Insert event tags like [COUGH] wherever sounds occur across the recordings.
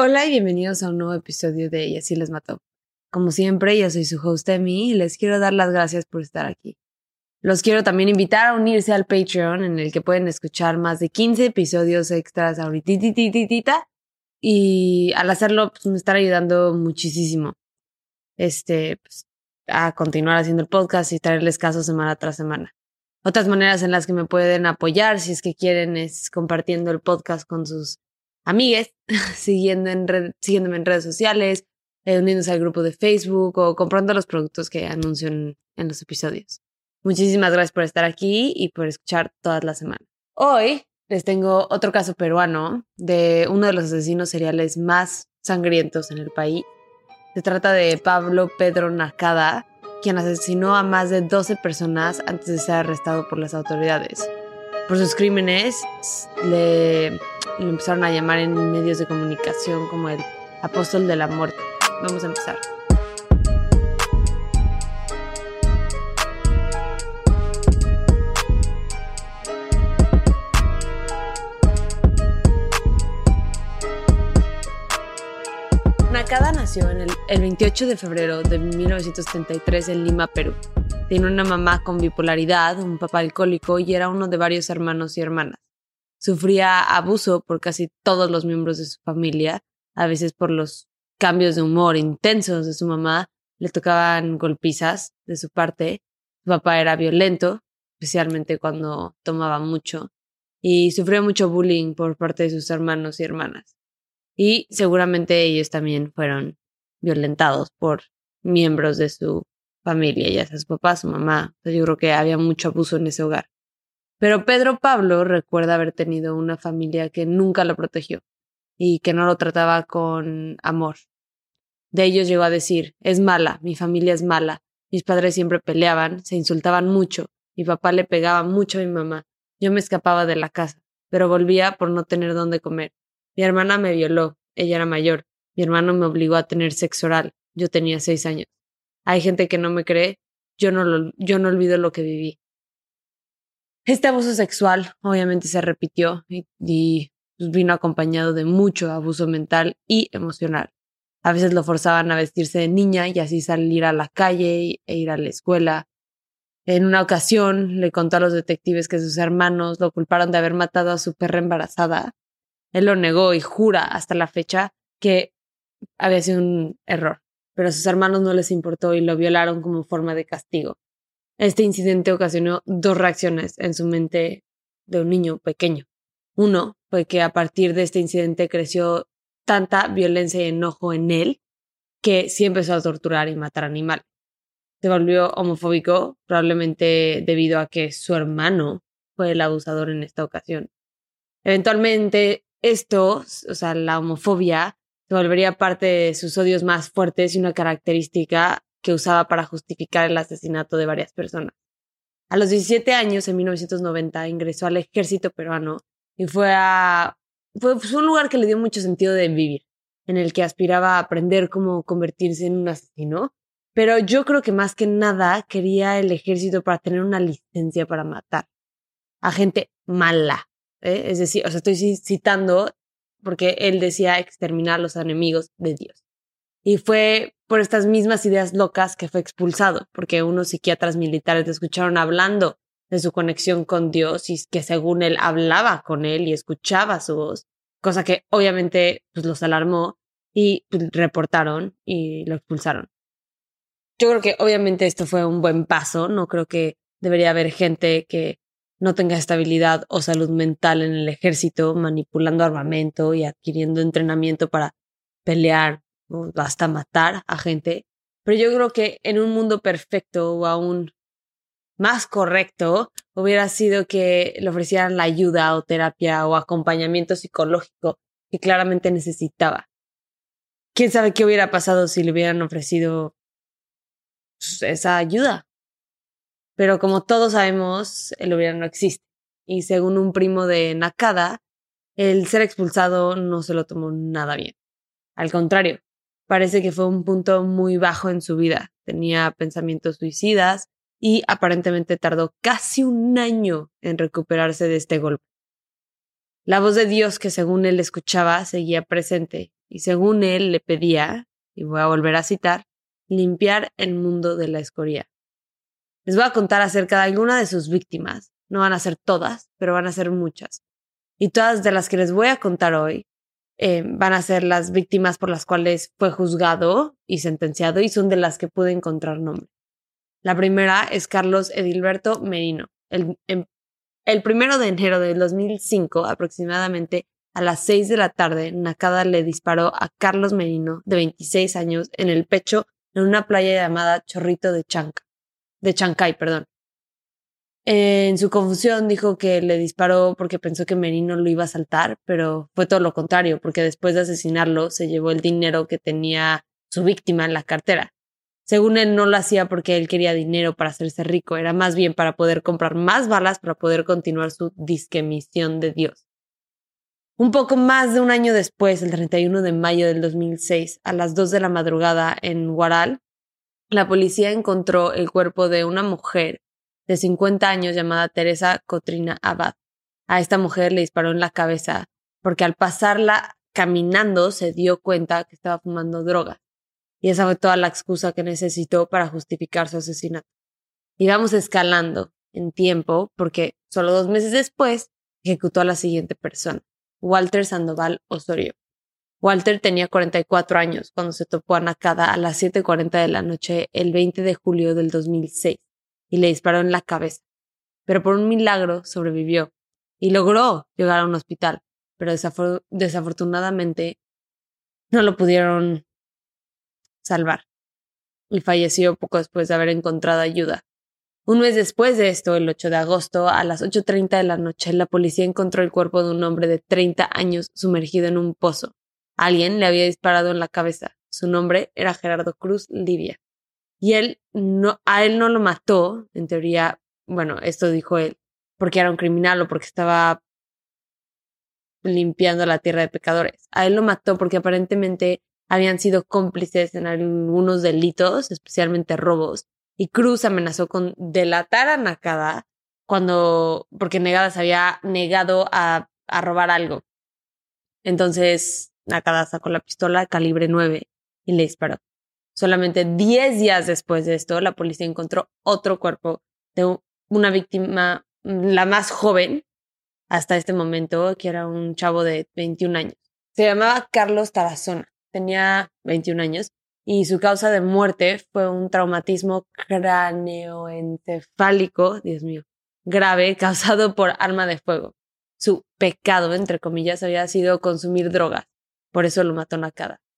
Hola y bienvenidos a un nuevo episodio de Y así les mató. Como siempre, yo soy su host Emi y les quiero dar las gracias por estar aquí. Los quiero también invitar a unirse al Patreon en el que pueden escuchar más de 15 episodios extras ahorita y al hacerlo pues, me están ayudando muchísimo este, pues, a continuar haciendo el podcast y traerles casos semana tras semana. Otras maneras en las que me pueden apoyar si es que quieren es compartiendo el podcast con sus amigues, [LAUGHS] siguiendo en siguiéndome en redes sociales, eh, uniéndose al grupo de Facebook o comprando los productos que anuncio en, en los episodios. Muchísimas gracias por estar aquí y por escuchar todas las semanas. Hoy les tengo otro caso peruano de uno de los asesinos seriales más sangrientos en el país. Se trata de Pablo Pedro Nakada, quien asesinó a más de 12 personas antes de ser arrestado por las autoridades. Por sus crímenes le lo empezaron a llamar en medios de comunicación como el apóstol de la muerte. Vamos a empezar. Nakada nació en el, el, 28 de febrero de 1973 en Lima, Perú. Tiene una mamá con bipolaridad, un papá alcohólico y era uno de varios hermanos y hermanas. Sufría abuso por casi todos los miembros de su familia, a veces por los cambios de humor intensos de su mamá, le tocaban golpizas de su parte. Su papá era violento, especialmente cuando tomaba mucho, y sufrió mucho bullying por parte de sus hermanos y hermanas. Y seguramente ellos también fueron violentados por miembros de su familia, ya sea su papá, su mamá. yo creo que había mucho abuso en ese hogar. Pero Pedro Pablo recuerda haber tenido una familia que nunca lo protegió y que no lo trataba con amor. De ellos llegó a decir, es mala, mi familia es mala, mis padres siempre peleaban, se insultaban mucho, mi papá le pegaba mucho a mi mamá, yo me escapaba de la casa, pero volvía por no tener dónde comer. Mi hermana me violó, ella era mayor, mi hermano me obligó a tener sexo oral, yo tenía seis años. Hay gente que no me cree, yo no, lo, yo no olvido lo que viví. Este abuso sexual obviamente se repitió y, pues, vino acompañado de mucho abuso mental y emocional. A veces lo forzaban a vestirse de niña y así salir a la calle e ir a la escuela. En una ocasión le contó a los detectives que sus hermanos lo culparon de haber matado a su perra embarazada. Él lo negó y jura hasta la fecha que había sido un error, pero a sus hermanos no les importó y lo violaron como forma de castigo. Este incidente ocasionó dos reacciones en su mente de un niño pequeño. Uno fue que a partir de este incidente creció tanta violencia y enojo en él que sí empezó a torturar y matar animales. Se volvió homofóbico, probablemente debido a que su hermano fue el abusador en esta ocasión. Eventualmente, esto, o sea, la homofobia, se volvería parte de sus odios más fuertes y una característica que usaba para justificar el asesinato de varias personas. A los 17 años, en 1990, ingresó al ejército peruano y fue a... Fue, un lugar que le dio mucho sentido de vivir, en el que aspiraba a aprender cómo convertirse en un asesino, pero yo creo que más que nada quería el ejército para tener una licencia para matar a gente mala. ¿eh? Es decir, o sea, estoy citando porque él decía exterminar a los enemigos de Dios. Y fue por estas mismas ideas locas que fue expulsado, porque unos psiquiatras militares le escucharon hablando de su conexión con Dios y que según él hablaba con él y escuchaba su voz, cosa que obviamente pues, los alarmó y pues, reportaron y lo expulsaron. Yo creo que obviamente esto fue un buen paso, no creo que debería haber gente que no tenga estabilidad o salud mental en el ejército manipulando armamento y adquiriendo entrenamiento para pelear hasta matar a gente. Pero yo creo que en un mundo perfecto o aún más correcto hubiera sido que le ofrecieran la ayuda o terapia o acompañamiento psicológico que claramente necesitaba. ¿Quién sabe qué hubiera pasado si le hubieran ofrecido pues, esa ayuda? Pero como todos sabemos, el hubiera no existe. Y según un primo de Nakada, el ser expulsado no se lo tomó nada bien. Al contrario, parece que fue un punto muy bajo en su vida. Tenía pensamientos suicidas y aparentemente tardó casi un año en recuperarse de este golpe. La voz de Dios que según él escuchaba seguía presente y según él le pedía, y voy a volver a citar, limpiar el mundo de la escoria. Les voy a contar acerca de alguna de sus víctimas. No van a ser todas, pero van a ser muchas. Y todas de las que les voy a contar hoy eh, van a ser las víctimas por las cuales fue juzgado y sentenciado y son de las que pude encontrar nombre. La primera es Carlos Edilberto Merino. El, em, el primero de enero de 2005, aproximadamente a las 6 de la tarde, Nakada le disparó a Carlos Merino, de 26 años, en el pecho en una playa llamada Chorrito de Chanca, de Chancay, perdón. En su confusión dijo que le disparó porque pensó que Merino lo iba a saltar, pero fue todo lo contrario, porque después de asesinarlo se llevó el dinero que tenía su víctima en la cartera. Según él, no lo hacía porque él quería dinero para hacerse rico, era más bien para poder comprar más balas para poder continuar su disquemisión de Dios. Un poco más de un año después, el 31 de mayo del 2006, a las 2 de la madrugada en Guaral, la policía encontró el cuerpo de una mujer de 50 años llamada Teresa Cotrina Abad. A esta mujer le disparó en la cabeza porque al pasarla caminando se dio cuenta que estaba fumando drogas. Y esa fue toda la excusa que necesitó para justificar su asesinato. Y vamos escalando en tiempo porque solo dos meses después ejecutó a la siguiente persona, Walter Sandoval Osorio. Walter tenía 44 años cuando se topó a Nakada a las 7.40 de la noche el 20 de julio del 2006 y le disparó en la cabeza. Pero por un milagro sobrevivió y logró llegar a un hospital, pero desafortunadamente no lo pudieron salvar y falleció poco después de haber encontrado ayuda. Un mes después de esto, el 8 de agosto, a las 8.30 de la noche, la policía encontró el cuerpo de un hombre de 30 años sumergido en un pozo. Alguien le había disparado en la cabeza. Su nombre era Gerardo Cruz Livia. Y él no, a él no lo mató, en teoría, bueno, esto dijo él, porque era un criminal o porque estaba limpiando la tierra de pecadores. A él lo mató porque aparentemente habían sido cómplices en algunos delitos, especialmente robos, y Cruz amenazó con delatar a Nakada cuando, porque Negada se había negado a, a robar algo. Entonces, Nakada sacó la pistola calibre 9 y le disparó. Solamente 10 días después de esto, la policía encontró otro cuerpo de una víctima, la más joven hasta este momento, que era un chavo de 21 años. Se llamaba Carlos Tarazona, tenía 21 años y su causa de muerte fue un traumatismo cráneoencefálico, Dios mío, grave, [LAUGHS] causado por arma de fuego. Su pecado, entre comillas, había sido consumir drogas. Por eso lo mató Nakada.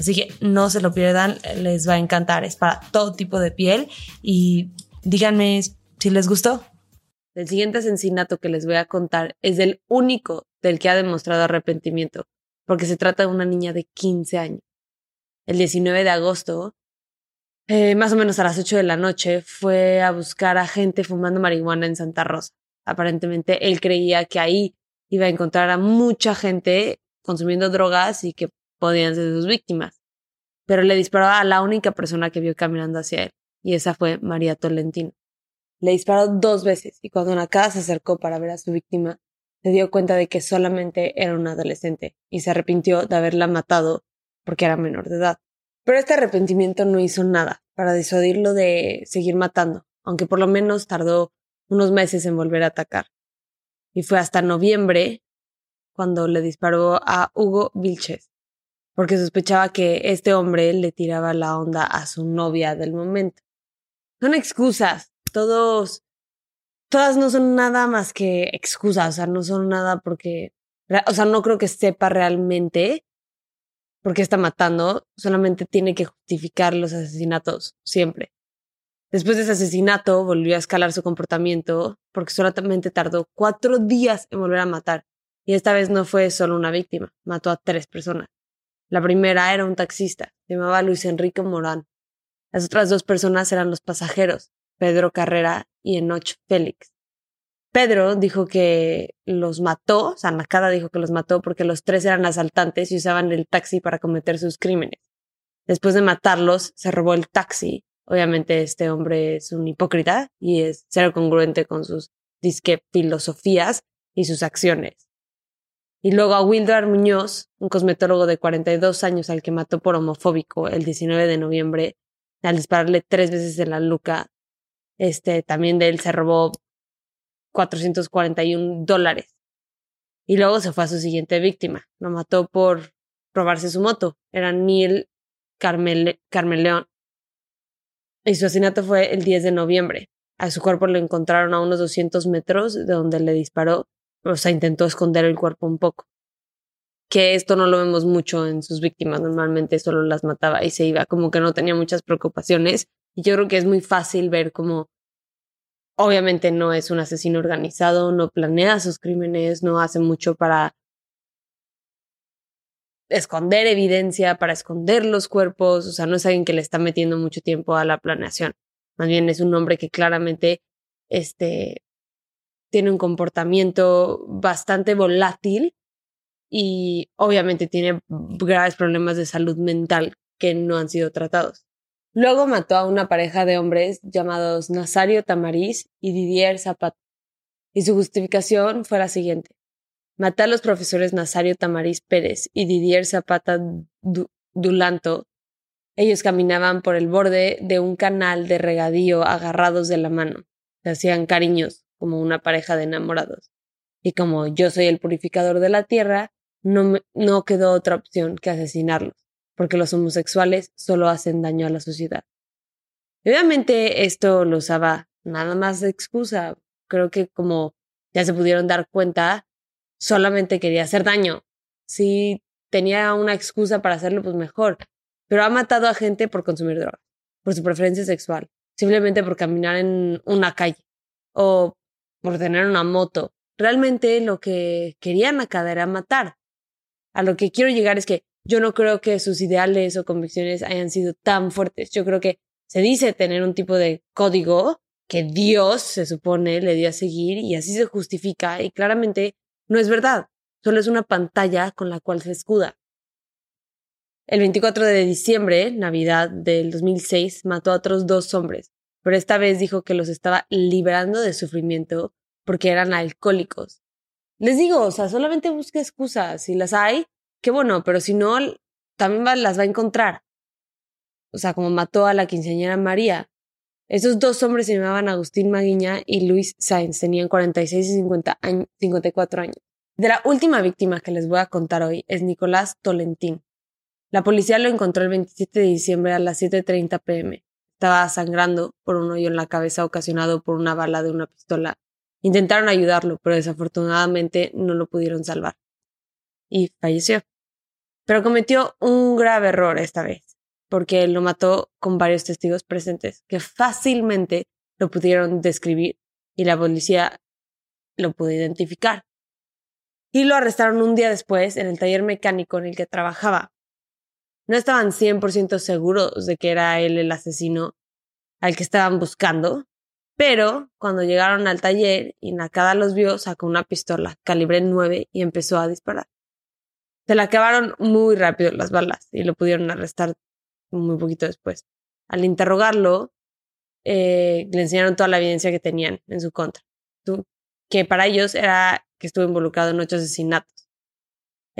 Así que no se lo pierdan, les va a encantar. Es para todo tipo de piel y díganme si les gustó. El siguiente asesinato que les voy a contar es el único del que ha demostrado arrepentimiento, porque se trata de una niña de 15 años. El 19 de agosto, eh, más o menos a las 8 de la noche, fue a buscar a gente fumando marihuana en Santa Rosa. Aparentemente él creía que ahí iba a encontrar a mucha gente consumiendo drogas y que podían ser sus víctimas. Pero le disparó a la única persona que vio caminando hacia él, y esa fue María Tolentino. Le disparó dos veces y cuando Nakada se acercó para ver a su víctima, se dio cuenta de que solamente era un adolescente y se arrepintió de haberla matado porque era menor de edad. Pero este arrepentimiento no hizo nada para disuadirlo de seguir matando, aunque por lo menos tardó unos meses en volver a atacar. Y fue hasta noviembre cuando le disparó a Hugo Vilches, porque sospechaba que este hombre le tiraba la onda a su novia del momento. Son excusas, todos, todas no son nada más que excusas, o sea, no son nada porque, o sea, no creo que sepa realmente por qué está matando, solamente tiene que justificar los asesinatos, siempre. Después de ese asesinato, volvió a escalar su comportamiento porque solamente tardó cuatro días en volver a matar. Y esta vez no fue solo una víctima, mató a tres personas. La primera era un taxista, se llamaba Luis Enrique Morán. Las otras dos personas eran los pasajeros, Pedro Carrera y Enoch Félix. Pedro dijo que los mató, o sea, dijo que los mató porque los tres eran asaltantes y usaban el taxi para cometer sus crímenes. Después de matarlos, se robó el taxi. Obviamente este hombre es un hipócrita y es cero congruente con sus disque filosofías y sus acciones. Y luego a Wildar Muñoz, un cosmetólogo de 42 años al que mató por homofóbico el 19 de noviembre, al dispararle tres veces en la nuca. Este, también de él se robó 441 dólares. Y luego se fue a su siguiente víctima. Lo mató por robarse su moto. Era Neil Carmel Carmeleón. Y su asesinato fue el 10 de noviembre. A su cuerpo lo encontraron a unos 200 metros de donde le disparó. O sea, intentó esconder el cuerpo un poco. Que esto no lo vemos mucho en sus víctimas. Normalmente solo las mataba y se iba. Como que no tenía muchas preocupaciones. Y yo creo que es muy fácil ver cómo Obviamente no es un asesino organizado, no planea sus crímenes, no hace mucho para esconder evidencia, para esconder los cuerpos, o sea, no es alguien que le está metiendo mucho tiempo a la planeación. Más bien es un hombre que claramente este, tiene un comportamiento bastante volátil y obviamente tiene graves problemas de salud mental que no han sido tratados. Luego mató a una pareja de hombres llamados Nazario Tamariz y Didier Zapata. Y su justificación fue la siguiente. Maté a los profesores Nazario Tamariz Pérez y Didier Zapata Dulanto. Ellos caminaban por el borde de un canal de regadío agarrados de la mano. Se hacían cariños como una pareja de enamorados. Y como yo soy el purificador de la tierra, no, no quedó otra opción que asesinarlos porque los homosexuales solo hacen daño a la sociedad. obviamente esto lo usaba nada más de excusa. Creo que como ya se pudieron dar cuenta, solamente quería hacer daño. Si tenía una excusa para hacerlo, pues mejor. Pero ha matado a gente por consumir drogas, por su preferencia sexual, simplemente por caminar en una calle o por tener una moto. Realmente lo que querían acá era matar. A lo que quiero llegar es que yo no creo que sus ideales o convicciones hayan sido tan fuertes. Yo creo que se dice tener un tipo de código que Dios se supone le dio a seguir y así se justifica y claramente no es verdad, solo es una pantalla con la cual se escuda. El 24 de diciembre, Navidad del 2006, mató a otros dos hombres, pero esta vez dijo que los estaba liberando de sufrimiento porque eran alcohólicos. Les digo, o sea, solamente busque excusas, si las hay, qué bueno, pero si no, también las va a encontrar. O sea, como mató a la quinceañera María. Esos dos hombres se llamaban Agustín Maguiña y Luis Sainz, tenían 46 y 50 años, 54 años. De la última víctima que les voy a contar hoy es Nicolás Tolentín. La policía lo encontró el 27 de diciembre a las 7.30 pm. Estaba sangrando por un hoyo en la cabeza ocasionado por una bala de una pistola. Intentaron ayudarlo, pero desafortunadamente no lo pudieron salvar. Y falleció. Pero cometió un grave error esta vez, porque lo mató con varios testigos presentes que fácilmente lo pudieron describir y la policía lo pudo identificar. Y lo arrestaron un día después en el taller mecánico en el que trabajaba. No estaban 100% seguros de que era él el asesino al que estaban buscando, pero cuando llegaron al taller y Nakada los vio, sacó una pistola calibre 9 y empezó a disparar. Se le acabaron muy rápido las balas y lo pudieron arrestar muy poquito después. Al interrogarlo, eh, le enseñaron toda la evidencia que tenían en su contra, que para ellos era que estuvo involucrado en ocho asesinatos.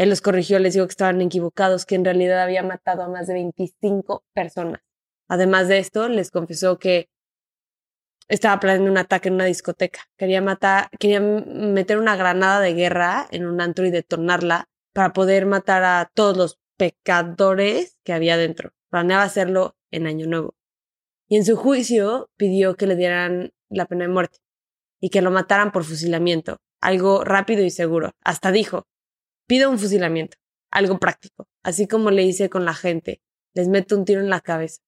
Él los corrigió, les dijo que estaban equivocados, que en realidad había matado a más de 25 personas. Además de esto, les confesó que estaba planeando un ataque en una discoteca. Quería matar, quería meter una granada de guerra en un antro y detonarla para poder matar a todos los pecadores que había dentro. Planeaba hacerlo en Año Nuevo. Y en su juicio pidió que le dieran la pena de muerte y que lo mataran por fusilamiento, algo rápido y seguro. Hasta dijo, pido un fusilamiento, algo práctico, así como le hice con la gente, les meto un tiro en la cabeza.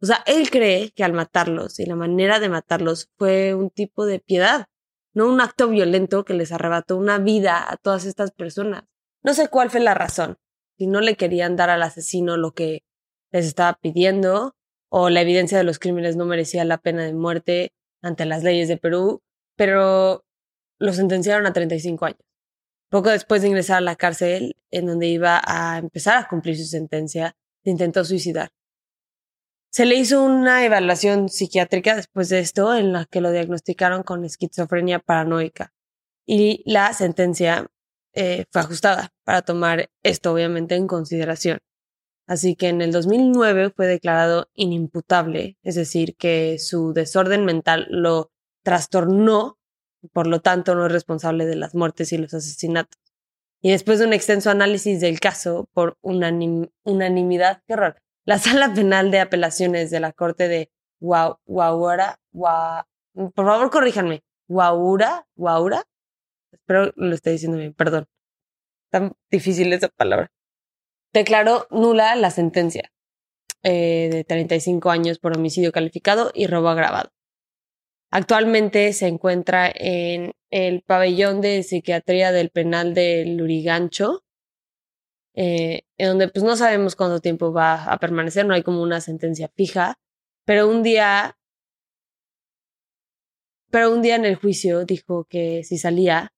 O sea, él cree que al matarlos y la manera de matarlos fue un tipo de piedad, no un acto violento que les arrebató una vida a todas estas personas. No sé cuál fue la razón, si no le querían dar al asesino lo que les estaba pidiendo, o la evidencia de los crímenes no merecía la pena de muerte ante las leyes de Perú, pero lo sentenciaron a 35 años. Poco después de ingresar a la cárcel, en donde iba a empezar a cumplir su sentencia, se intentó suicidar. Se le hizo una evaluación psiquiátrica después de esto, en la que lo diagnosticaron con esquizofrenia paranoica. Y la sentencia eh, fue ajustada para tomar esto, obviamente, en consideración. Así que en el 2009 fue declarado inimputable, es decir, que su desorden mental lo trastornó, por lo tanto no es responsable de las muertes y los asesinatos. Y después de un extenso análisis del caso por unanimidad, qué horror, la Sala Penal de Apelaciones de la Corte de Guaura, por favor corríjanme, Guaura, Guaura, espero lo esté diciendo bien, perdón, tan difícil esa palabra, declaró nula la sentencia eh, de 35 años por homicidio calificado y robo agravado. Actualmente se encuentra en el pabellón de psiquiatría del penal de Lurigancho, eh, en donde pues no sabemos cuánto tiempo va a permanecer, no hay como una sentencia fija, pero un día, pero un día en el juicio dijo que si salía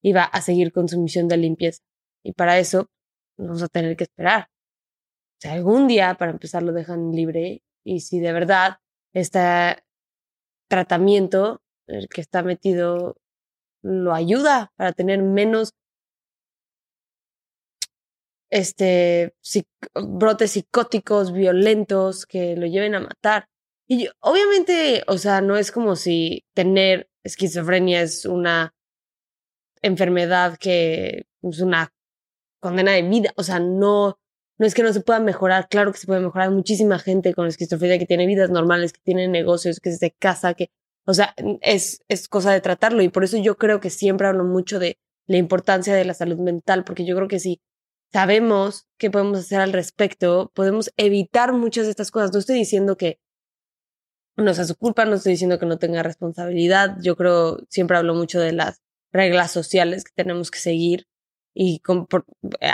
iba a seguir con su misión de limpieza y para eso vamos a tener que esperar. O sea, algún día para empezar lo dejan libre y si de verdad este tratamiento el que está metido lo ayuda para tener menos este, brotes psicóticos, violentos, que lo lleven a matar. Y obviamente, o sea, no es como si tener esquizofrenia es una enfermedad que es una condena de vida. O sea, no, no es que no se pueda mejorar. Claro que se puede mejorar. muchísima gente con esquizofrenia que tiene vidas normales, que tiene negocios, que se casa, que, o sea, es, es cosa de tratarlo. Y por eso yo creo que siempre hablo mucho de la importancia de la salud mental, porque yo creo que si sabemos qué podemos hacer al respecto, podemos evitar muchas de estas cosas. No estoy diciendo que no sea su culpa, no estoy diciendo que no tenga responsabilidad. Yo creo, siempre hablo mucho de las reglas sociales que tenemos que seguir y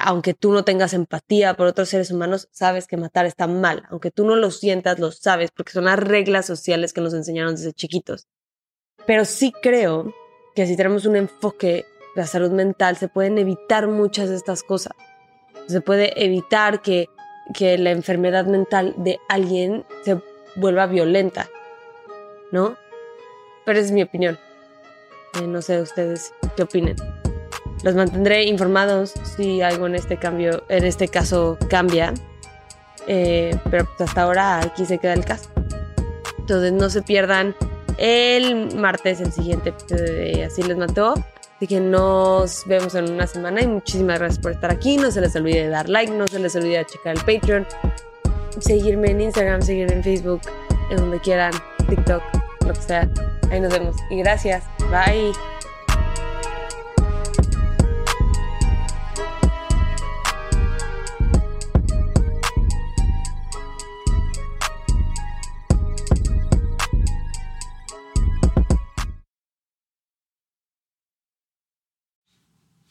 aunque tú no tengas empatía por otros seres humanos, sabes que matar está mal. Aunque tú no lo sientas, lo sabes, porque son las reglas sociales que nos enseñaron desde chiquitos. Pero sí creo que si tenemos un enfoque de la salud mental, se pueden evitar muchas de estas cosas se puede evitar que, que la enfermedad mental de alguien se vuelva violenta, ¿no? Pero es mi opinión. Eh, no sé ustedes qué opinen. Los mantendré informados si algo en este cambio, en este caso cambia. Eh, pero pues, hasta ahora aquí se queda el caso. Entonces no se pierdan el martes el siguiente Así les mató. Así que nos vemos en una semana y muchísimas gracias por estar aquí. No se les olvide dar like, no se les olvide checar el Patreon, seguirme en Instagram, seguirme en Facebook, en donde quieran, TikTok, lo que sea. Ahí nos vemos. Y gracias. Bye.